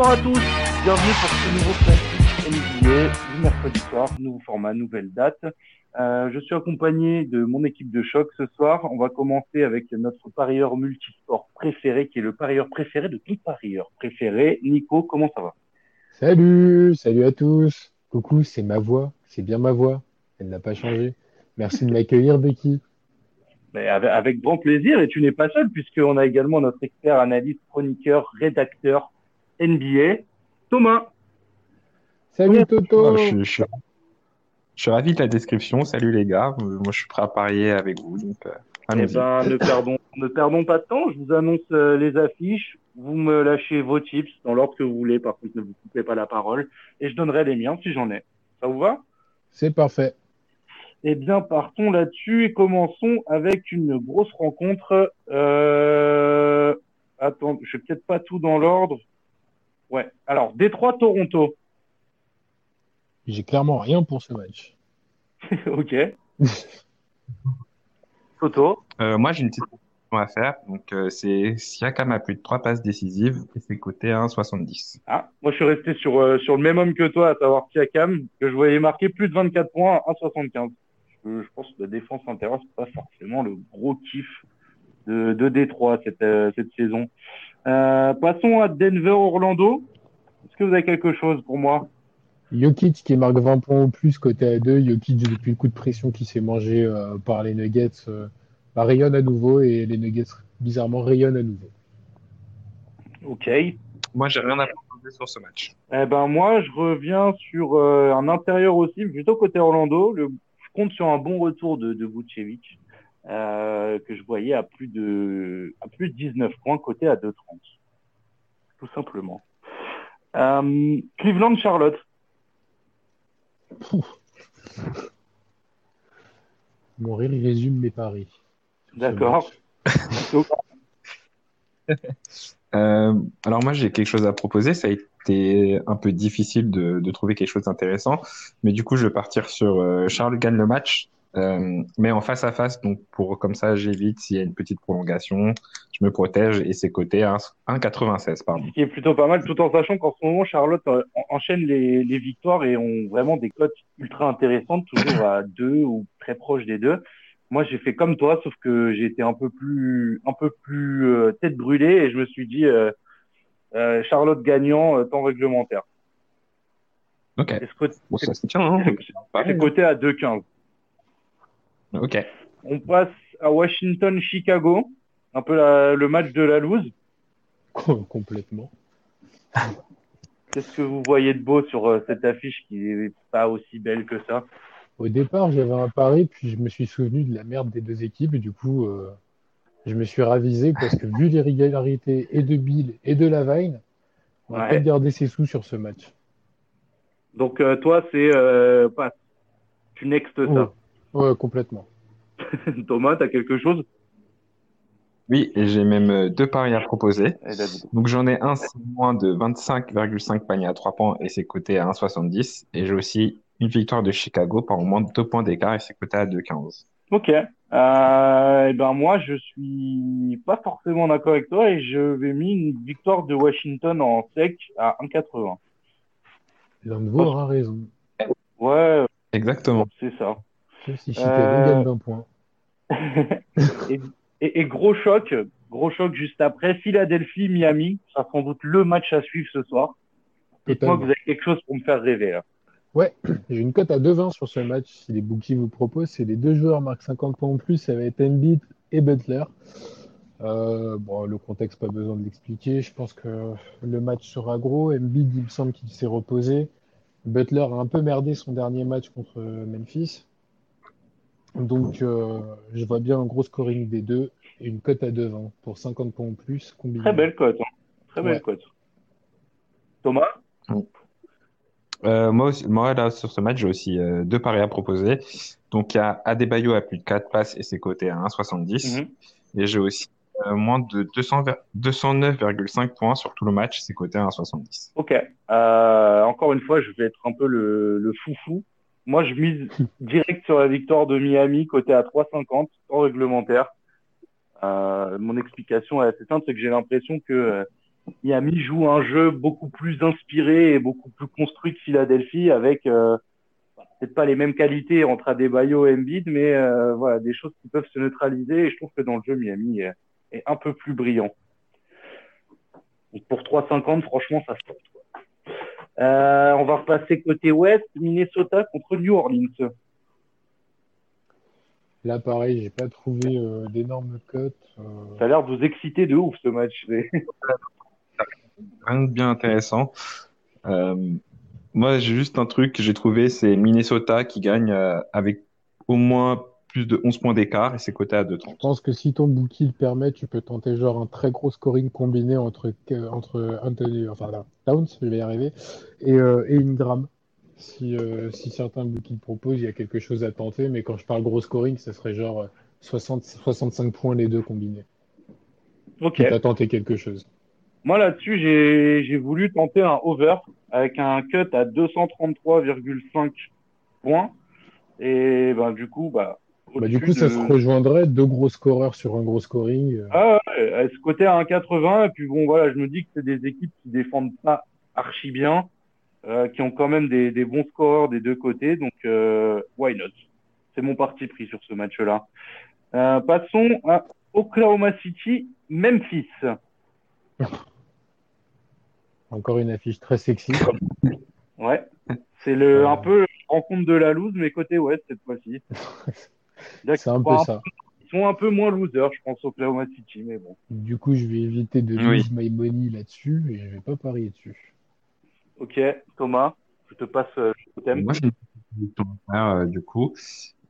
Bonsoir à tous, bienvenue pour ce nouveau classique NBA du mercredi soir, nouveau format, nouvelle date. Euh, je suis accompagné de mon équipe de choc ce soir. On va commencer avec notre parieur multisport préféré, qui est le parieur préféré de tout parieur préféré. Nico, comment ça va? Salut, salut à tous. Coucou, c'est ma voix, c'est bien ma voix. Elle n'a pas changé. Merci de m'accueillir, Becky. Mais avec, avec grand plaisir, et tu n'es pas seul, puisqu'on a également notre expert, analyste, chroniqueur, rédacteur NBA, Thomas. Salut Toto. Ah, je, suis- je suis- je suis ravi de la description. Salut les gars. Euh, Moi, je suis prêt à parier avec vous. Donc, euh, Eh ben, ne perdons, ne perdons pas de temps. Je vous annonce euh, les affiches. Vous me lâchez vos tips dans l'ordre que vous voulez. Par contre, ne vous coupez pas la parole. Et je donnerai les miens si j'en ai. Ça vous va? C'est parfait. Eh bien, partons là-dessus et commençons avec une grosse rencontre. Euh... Attends, je vais peut-être pas tout dans l'ordre. Ouais. Alors, Détroit-Toronto. J'ai clairement rien pour ce match. ok. Photo. Euh, moi, j'ai une petite question à faire. Donc, euh, c'est Siakam a plus de 3 passes décisives et c'est coté à 1,70. Ah, moi, je suis resté sur, euh, sur le même homme que toi, à savoir Siakam, que je voyais marquer plus de 24 points à 1,75. Je, je pense que la défense intérieure, c'est pas forcément le gros kiff de, de Détroit cette, euh, cette saison. Euh, passons à Denver-Orlando. Est-ce que vous avez quelque chose pour moi? Jokic qui marque 20 points au plus côté à 2. Jokic, depuis le coup de pression qui s'est mangé euh, par les Nuggets, euh, bah, rayonne à nouveau et les Nuggets, bizarrement, rayonnent à nouveau. Ok. Eh Moi, j'ai rien à proposer sur ce match. ben moi, je reviens sur euh, un intérieur aussi, plutôt côté Orlando. Le, je compte sur un bon retour de, de Vucevic, euh, que je voyais à plus de à plus de 19 points, côté à 2,30. Tout simplement. Euh, Cleveland-Charlotte. Mon rire, il résume mes paris. D'accord. Euh, alors, moi, j'ai quelque chose à proposer. Ça a été un peu difficile de, de trouver quelque chose d'intéressant. Mais du coup, je vais partir sur euh, Charles gagne le match. Euh, mais en face à face, donc pour comme ça j'évite s'il y a une petite prolongation, je me protège et c'est coté à 1,96 pardon. Ce qui est plutôt pas mal, tout en sachant qu'en ce moment, Charlotte euh, en- enchaîne les, les victoires et ont vraiment des cotes ultra intéressantes, toujours à deux ou très proches des deux. Moi, j'ai fait comme toi, sauf que j'ai été un peu plus, un peu plus euh, tête brûlée et je me suis dit euh, euh, Charlotte gagnant euh, temps réglementaire. Ok, ce bon ça se tient. Hein c'est coté à 2,15. Ok. On passe à Washington-Chicago, un peu la- le match de la loose. Complètement. Qu'est-ce que vous voyez de beau sur euh, cette affiche qui est pas aussi belle que ça? Au départ, j'avais un pari, puis je me suis souvenu de la merde des deux équipes, et du coup, euh, je me suis ravisé parce que vu les régularités et de Bill et de Lavine, on va Ouais. peut-être garder ses sous sur ce match. Donc euh, toi, c'est euh, pas tu nextes ça. Ouais, complètement. Thomas, t'as quelque chose? Oui, et j'ai même euh, deux paris à proposer. Eh donc. J'en ai un, c'est moins de 25,5 paniers à 3 points et c'est coté à 1,70. Et j'ai aussi une victoire de Chicago par au moins 2 points d'écart et c'est coté à 2,15. Ok. Euh, eh ben moi, je suis pas forcément d'accord avec toi et je vais mis une victoire de Washington en sec à 1,80. L'un de vous aura raison. Ouais, Exactement. c'est ça. Si Euh, gagne 20 points. et, et- et gros choc, gros choc juste après, Philadelphie-Miami. Ça sera sans doute le match à suivre ce soir. Totalement. que vous avez quelque chose pour me faire rêver là. Ouais, j'ai une cote à 2,20 sur ce match. Si les bookies vous proposent, c'est les deux joueurs marquent 50 points en plus, ça va être Embiid et Butler. Euh, bon, le contexte, pas besoin de l'expliquer. Je pense que le match sera gros. Embiid, il me semble qu'il s'est reposé. Butler a un peu merdé son dernier match contre Memphis. Donc, euh, je vois bien un gros scoring des deux et une cote à 2,20 pour 50 points en plus. Combiné. Très belle cote. hein. Très belle Ouais. cote. Thomas Euh, moi, aussi, moi, là, sur ce match, j'ai aussi euh, deux paris à proposer. Donc, il y a Adebayo à plus de 4 passes et c'est coté à 1,70. Mhm. Et j'ai aussi euh, moins de 200 ver- 209,5 points sur tout le match, c'est coté à 1,70. Ok. Euh, encore une fois, je vais être un peu le, le foufou. Moi, je mise direct sur la victoire de Miami, côté à 3,50, en réglementaire. Euh, mon explication est assez simple, c'est que j'ai l'impression que euh, Miami joue un jeu beaucoup plus inspiré et beaucoup plus construit que Philadelphie avec euh, peut-être pas les mêmes qualités entre Adebayo et Embiid, mais euh, voilà des choses qui peuvent se neutraliser. Et je trouve que dans le jeu, Miami est, un peu plus brillant. Donc pour 3,50, franchement, ça se tente. Euh, on va repasser côté ouest, Minnesota contre New Orleans. Là, pareil, j'ai pas trouvé euh, d'énormes cotes. euh, Ça a l'air de vous exciter de ouf ce match. Rien de bien intéressant. Euh, moi, j'ai juste un truc que j'ai trouvé, c'est Minnesota qui gagne euh, avec au moins plus de 11 points d'écart et c'est coté à Je 2,30. pense que si ton bookie le permet, tu peux tenter genre un très gros scoring combiné entre, entre Anthony, enfin là, Towns, je vais y arriver, et, euh, et Ingram. Si, euh, si certains bookies le proposent, il y a quelque chose à tenter, mais quand je parle gros scoring, ce serait genre euh, 60, 65 points les deux combinés. Ok. Tu as tenté quelque chose. Moi là-dessus, j'ai j'ai voulu tenter un over avec un cut à 233,5 points. Et ben du coup, bah. Bah, du coup, ça de- se rejoindrait deux gros scoreurs sur un gros scoring. euh, Ah ouais, se cotait à 1,80 et puis bon voilà, je me dis que c'est des équipes qui défendent pas archi bien, euh, qui ont quand même des, des bons scoreurs des deux côtés, donc euh, why not? C'est mon parti pris sur ce match-là. Euh, passons à Oklahoma City, Memphis. Encore une affiche très sexy. Ouais, c'est le Euh. un peu rencontre de la loose, mais côté ouest cette fois-ci. C'est un peu D'accord. ça. Ils sont un peu moins losers, je pense, Oklahoma City, mais bon. Du coup, je vais éviter de Oui. lose my money là-dessus et je vais pas parier dessus. Ok, Thomas, je te passe euh, le thème. Moi, j'ai une euh, du coup,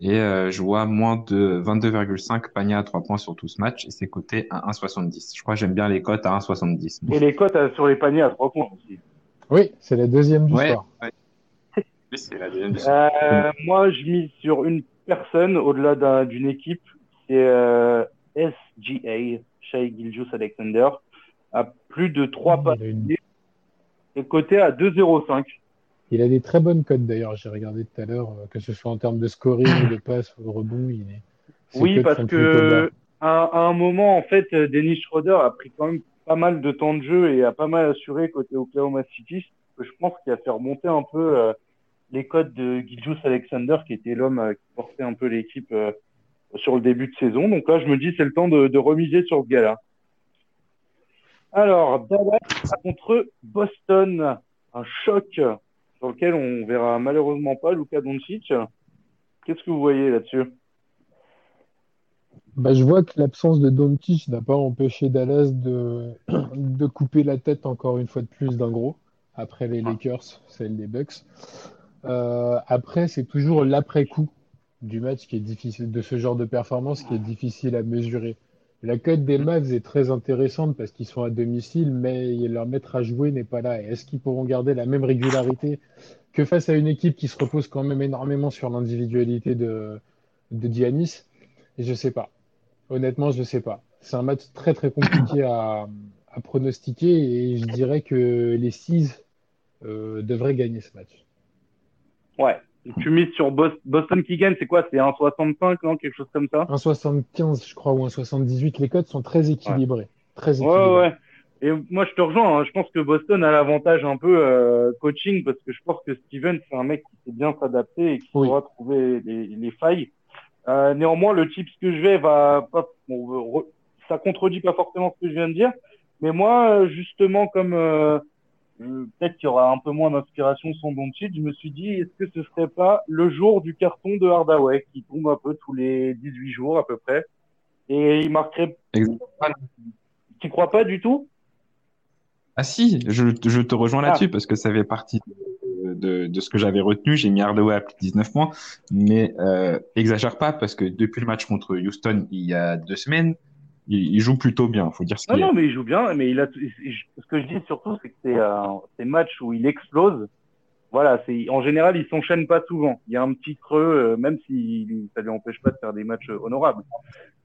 et euh, je vois moins de 22,5 paniers à 3 points sur tout ce match, et c'est coté à 1,70. Je crois que j'aime bien les cotes à 1,70. Et les cotes euh, sur les paniers à trois points aussi. Oui, c'est la deuxième du Ouais, soir. ouais. Oui, c'est la deuxième du Euh, moi, je mise sur une personne au-delà d'un- d'une équipe. C'est euh, SGA, Shai Gilgeous Alexander, à plus de 3 Il a, une- et coté à 2,05. il a des très bonnes cotes d'ailleurs. J'ai regardé tout à l'heure, euh, que ce soit en termes de scoring, de passe ou de rebond. Il est... ses Oui, parce que à, à un moment, en fait, Dennis Schroeder a pris quand même pas mal de temps de jeu et a pas mal assuré côté Oklahoma City. que Je pense qu'il a fait remonter un peu euh, les codes de Gilgeous Alexander, qui était l'homme euh, qui portait un peu l'équipe euh, sur le début de saison. Donc là, je me dis, c'est le temps de, de remiser sur ce gars-là. Alors, Dallas contre Boston, un choc sur lequel on verra malheureusement pas Luka Doncic. Qu'est-ce que vous voyez là-dessus? Bah, je vois que l'absence de Doncic n'a pas empêché Dallas de, de couper la tête encore une fois de plus d'un gros, après les Lakers, celle des Bucks. Euh, après, c'est toujours l'après-coup du match qui est difficile, de ce genre de performance qui est difficile à mesurer. La cote des Mavs est très intéressante parce qu'ils sont à domicile, mais leur maître à jouer n'est pas là. Est-ce qu'ils pourront garder la même régularité que face à une équipe qui se repose quand même énormément sur l'individualité de, de? Je sais pas. Honnêtement, je sais pas. C'est un match très très compliqué à, pronostiquer et je dirais que les Six euh, devraient gagner ce match. Ouais. Tu mises sur Bos- Boston qui gagne, c'est quoi? C'est 1,65, non? Quelque chose comme ça? 1,75 je crois ou 1,78. Les codes sont très équilibrés. Très Ouais, équilibrés. ouais. Et moi, je te rejoins. hein. Je pense que Boston a l'avantage un peu euh, coaching parce que je pense que Steven, c'est un mec qui sait bien s'adapter et qui Oui. saura trouver les, les failles. Euh, néanmoins, le tips que je vais va pas. Bon, re- ça contredit pas forcément ce que je viens de dire, mais moi, euh, justement, comme euh, euh, peut-être qu'il y aura un peu moins d'inspiration sans Doncic, je me suis dit, est-ce que ce serait pas le jour du carton de Hardaway qui tombe un peu tous les 18 jours à peu près et il marquerait. Exactement. Tu crois pas du tout? Ah si, je, je te rejoins Ah. là-dessus parce que ça fait partie de, de, de ce que j'avais retenu. J'ai mis Hardaway à plus de 19 points, mais euh, exagère pas parce que depuis le match contre Houston il y a deux semaines, il, il joue plutôt bien. Faut dire ce Non, qu'il y a. non, mais il joue bien. Mais il a. Ce que je dis surtout, c'est que c'est euh, ces matchs où il explose. Voilà, c'est en général, il s'enchaîne pas souvent. Il y a un petit creux, euh, même si ça lui empêche pas de faire des matchs honorables.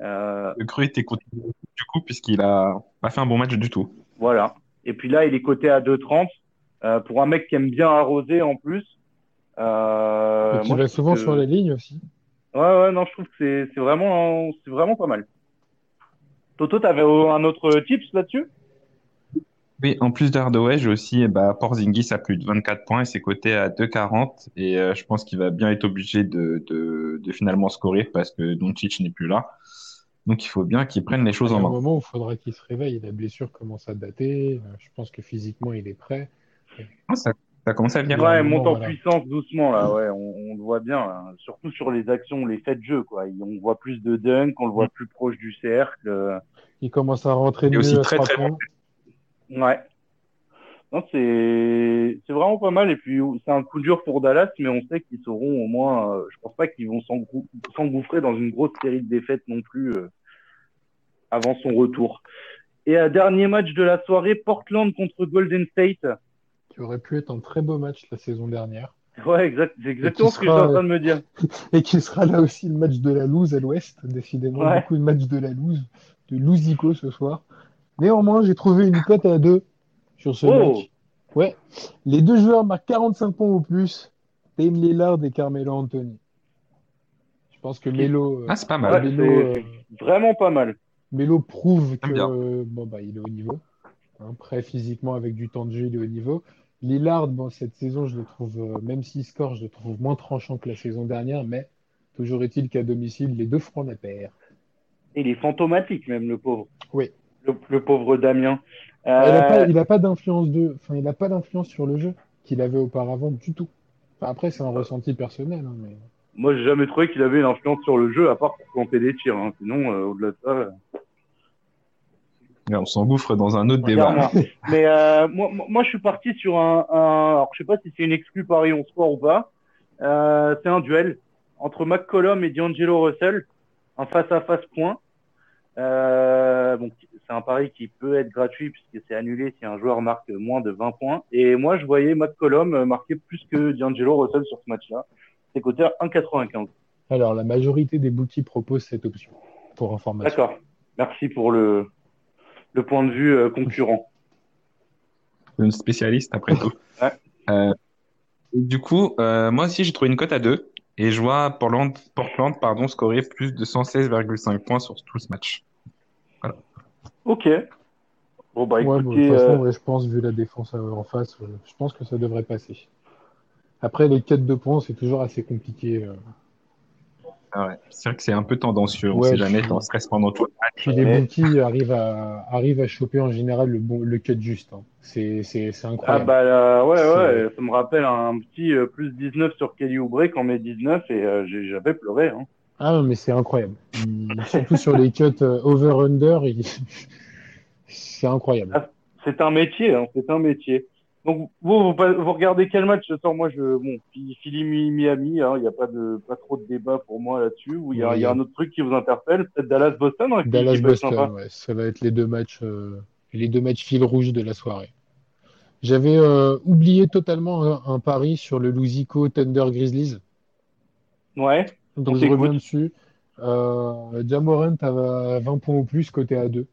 Euh, Le creux était contre du coup puisqu'il a pas fait un bon match du tout. voilà. Et puis là, il est coté à 2,30 euh, pour un mec qui aime bien arroser en plus. Euh, qui va souvent que- sur la ligne aussi. Ouais, ouais, non, je trouve que c'est c'est vraiment, c'est vraiment pas mal. Toto, t'avais un autre tips là-dessus? Oui, en plus d'Hardaway, j'ai aussi bah, Porzingis à plus de 24 points et c'est coté à 2,40 et euh, je pense qu'il va bien être obligé de, de, de finalement scorer parce que Doncic n'est plus là. Donc il faut bien qu'il prenne les choses Il y en a un main. moment où il faudra qu'il se réveille. La blessure commence à dater. Euh, Je pense que physiquement, il est prêt. Ah, ça, ça commence à venir. Ouais, moment, monte en voilà. puissance doucement là, ouais, on, on le voit bien, là. surtout sur les actions, les faits de jeu, quoi. On voit plus de dunk, on le voit plus proche du cercle. euh, Il commence à rentrer Et aussi à très, très points. Ouais. Non, c'est c'est vraiment pas mal. Et puis c'est un coup dur pour Dallas, mais on sait qu'ils seront au moins. euh, je pense pas qu'ils vont s'engouffrer dans une grosse série de défaites non plus euh, avant son retour. Et un dernier match de la soirée, Portland contre Golden State. Qui aurait pu être un très beau match la saison dernière. Ouais, exact. C'est exactement ce que je suis en train de me dire. Et qui sera là aussi le match de la loose à l'ouest. Décidément, Ouais. beaucoup de matchs de la loose, de Lousico ce soir. Néanmoins, j'ai trouvé une cote à deux sur ce Oh. match. Ouais. Les deux joueurs marquent 45 points ou plus. Dame Lillard et Carmelo Anthony. Je pense que Melo, euh, Ah, c'est pas Ouais, mal. Melo, c'est euh, vraiment pas mal. Melo prouve que euh, bon, bah, il est au niveau. Hein, prêt physiquement avec du temps de jeu, il est au niveau. Lillard, bon, cette saison, je le trouve, euh, même s'il score, je le trouve moins tranchant que la saison dernière, mais toujours est-il qu'à domicile, les deux feront la paire. Il est fantomatique même, le pauvre. Oui. Le, le pauvre Damien. Il n'a pas, Euh, pas d'influence de, enfin, il n'a pas d'influence sur le jeu qu'il avait auparavant du tout. Enfin, après, c'est un ressenti personnel, hein, mais Moi, j'ai jamais trouvé qu'il avait une influence sur le jeu, à part pour planter des tirs. hein. Sinon, euh, au-delà de ça. euh, on s'engouffre dans un autre débat. Mais euh, moi, moi- je suis parti sur un, un- alors je sais pas si c'est une exclue Paris on sport ou pas. Euh, c'est un duel entre McCollum et D'Angelo Russell, un face à face point. Euh, bon, c'est un pari qui peut être gratuit puisque c'est annulé si un joueur marque moins de 20 points. Et moi, je voyais McCollum marquer plus que D'Angelo Russell sur ce match-là. C'est coté à 1,95. alors la majorité des bookies proposent cette option pour information. D'accord. Merci pour le le point de vue euh, concurrent. Une spécialiste après tout. Ouais. Euh, du coup, euh, moi aussi j'ai trouvé une cote à 2 et je vois Portland, Portland pardon, scorer plus de 116,5 points sur tout ce match. Ok. Bon bah Ouais, bon, de écoutez. toute façon, euh, ouais, je pense, vu la défense en face, je pense que ça devrait passer. Après, les 4 de points, c'est toujours assez compliqué. Ah ouais. C'est vrai que c'est un peu tendancieux. On Ouais, sait jamais, puis- t'es en stress pendant tout le match. Puis les Mais- bookies arrivent à, arrivent à choper en général le, bon, le cut juste. hein. C'est, c'est, c'est Ah incroyable. bah euh, ouais ouais, ça me rappelle un petit euh, plus 19 sur Kelly Oubre quand met 19 et euh, j'ai- j'avais pleuré. Hein. Ah non, mais c'est incroyable. Surtout sur les cuts euh, over-under, il- c'est incroyable. Ah. C'est un métier, hein, c'est un métier. Donc vous, vous, vous regardez quel match ce soir Moi je bon Philly Mi- Miami, hein, il n'y a pas de pas trop de débat pour moi là-dessus. Ou il y a, Oui. il y a un autre truc qui vous interpelle, peut-être Dallas Boston. Hein, Dallas-Boston, sympa. ouais, ça va être les deux matchs, euh, les deux matchs fil rouge de la soirée. J'avais euh, oublié totalement un, un pari sur le Lusico Thunder Grizzlies, Ouais. donc On je reviens dessus. Euh, Jamorant a 20 points ou plus côté à 2.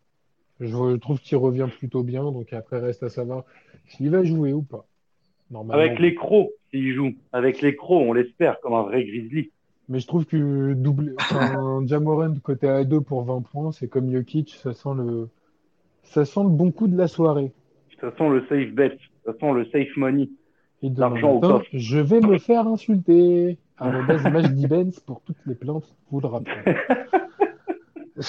Je trouve qu'il revient plutôt bien, donc après reste à savoir s'il va jouer ou pas. Avec les crocs, s'il joue. Avec les crocs, on l'espère comme un vrai Grizzly. Mais je trouve que double, enfin, Jamorant côté A2 pour 20 points, c'est comme Jokic, ça sent le, ça sent le bon coup de la soirée. Ça sent le safe bet, ça sent le safe money. Et L'argent au coffre. je vais me faire insulter. Arrobase Majdi Benz pour toutes les plantes, vous le rappelez.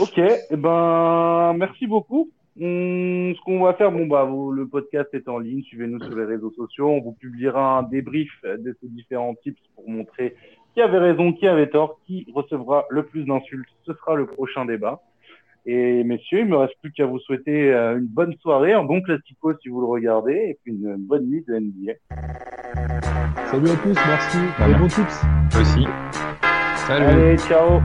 Ok, eh ben merci beaucoup. Hum, ce qu'on va faire, bon bah vous- le podcast est en ligne, suivez-nous sur les réseaux sociaux, on vous publiera un débrief de ces différents tips pour montrer qui avait raison, qui avait tort, qui recevra le plus d'insultes. Ce sera le prochain débat. Et messieurs, il me reste plus qu'à vous souhaiter euh, une bonne soirée, un bon classico si vous le regardez, et puis une bonne nuit de NBA. Salut à tous, merci. Voilà. Et bons tips. Aussi. Salut. Allez, ciao